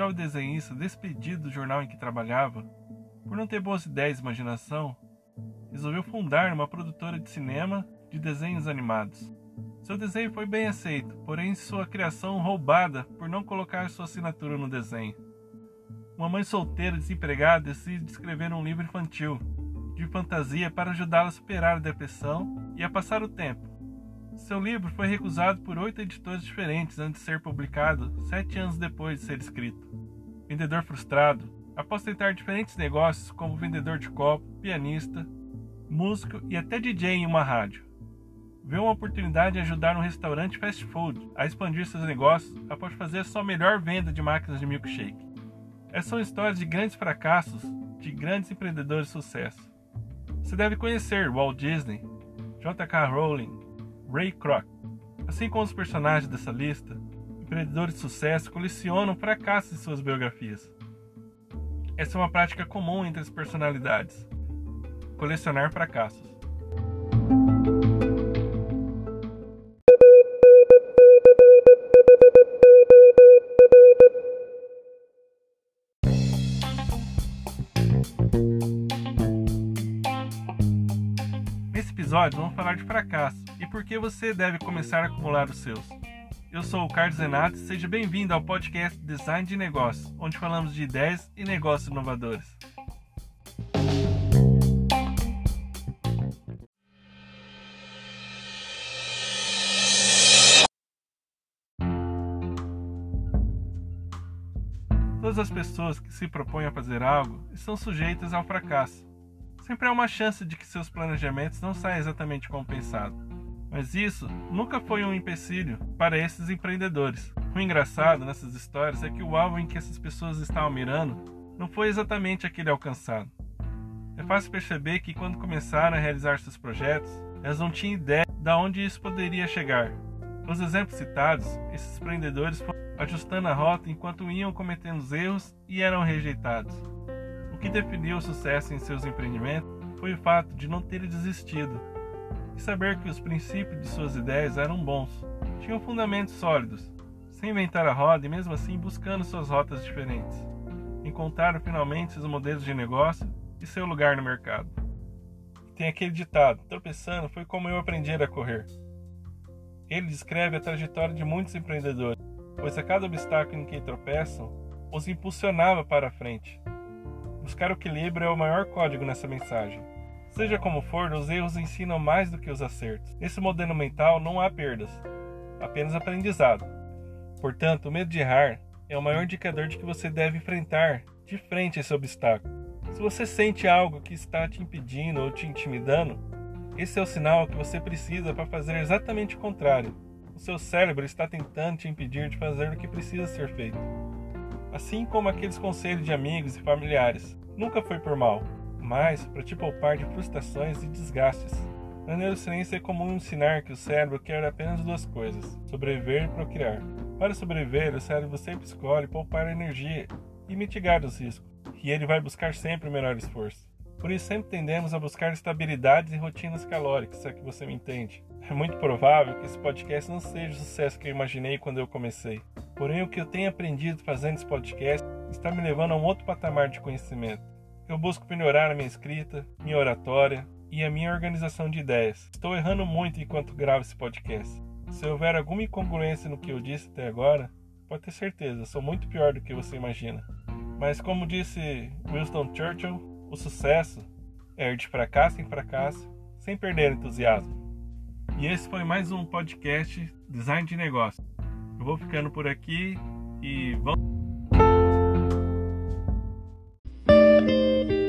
jovem desenhista despedido do jornal em que trabalhava, por não ter boas ideias e imaginação, resolveu fundar uma produtora de cinema de desenhos animados. Seu desenho foi bem aceito, porém sua criação roubada por não colocar sua assinatura no desenho. Uma mãe solteira desempregada decide escrever um livro infantil de fantasia para ajudá-la a superar a depressão e a passar o tempo. Seu livro foi recusado por oito editores diferentes antes de ser publicado, sete anos depois de ser escrito. Vendedor frustrado, após tentar diferentes negócios como vendedor de copo, pianista, músico e até DJ em uma rádio. Vê uma oportunidade de ajudar um restaurante fast food a expandir seus negócios após fazer sua melhor venda de máquinas de milkshake. Essas são histórias de grandes fracassos de grandes empreendedores de sucesso. Você deve conhecer Walt Disney, J.K. Rowling, Ray Kroc. Assim como os personagens dessa lista, empreendedores de sucesso colecionam fracassos em suas biografias. Essa é uma prática comum entre as personalidades: colecionar fracassos. Nesse episódio vamos falar de fracasso e por que você deve começar a acumular os seus. Eu sou o Carlos Renato e seja bem-vindo ao podcast Design de Negócios, onde falamos de ideias e negócios inovadores. Todas as pessoas que se propõem a fazer algo estão sujeitas ao fracasso. Sempre há uma chance de que seus planejamentos não saiam exatamente como pensado. Mas isso nunca foi um empecilho para esses empreendedores. O engraçado nessas histórias é que o alvo em que essas pessoas estavam mirando não foi exatamente aquele alcançado. É fácil perceber que quando começaram a realizar seus projetos, elas não tinham ideia de onde isso poderia chegar. Nos exemplos citados, esses empreendedores foram ajustando a rota enquanto iam cometendo erros e eram rejeitados. O que definiu o sucesso em seus empreendimentos foi o fato de não terem desistido e saber que os princípios de suas ideias eram bons, tinham fundamentos sólidos, sem inventar a roda e mesmo assim buscando suas rotas diferentes. Encontraram finalmente seus modelos de negócio e seu lugar no mercado. Tem aquele ditado: tropeçando foi como eu aprendi a correr. Ele descreve a trajetória de muitos empreendedores, pois a cada obstáculo em que tropeçam, os impulsionava para a frente. Buscar o equilíbrio é o maior código nessa mensagem. Seja como for, os erros ensinam mais do que os acertos. Nesse modelo mental não há perdas, apenas aprendizado. Portanto, o medo de errar é o maior indicador de que você deve enfrentar de frente esse obstáculo. Se você sente algo que está te impedindo ou te intimidando, esse é o sinal que você precisa para fazer exatamente o contrário. O seu cérebro está tentando te impedir de fazer o que precisa ser feito. Assim como aqueles conselhos de amigos e familiares, nunca foi por mal, mas para te poupar de frustrações e desgastes. Na neurociência é comum ensinar que o cérebro quer apenas duas coisas: sobreviver e procriar. Para sobreviver, o cérebro sempre escolhe poupar energia e mitigar os riscos, e ele vai buscar sempre o menor esforço. Por isso, sempre tendemos a buscar estabilidades e rotinas calóricas, se é que você me entende. É muito provável que esse podcast não seja o sucesso que eu imaginei quando eu comecei. Porém, o que eu tenho aprendido fazendo esse podcast está me levando a um outro patamar de conhecimento. Eu busco melhorar a minha escrita, minha oratória e a minha organização de ideias. Estou errando muito enquanto gravo esse podcast. Se houver alguma incongruência no que eu disse até agora, pode ter certeza, sou muito pior do que você imagina. Mas como disse Winston Churchill, o sucesso é ir de fracasso em fracasso sem perder entusiasmo. E esse foi mais um podcast Design de Negócio. Eu vou ficando por aqui e vamos. Música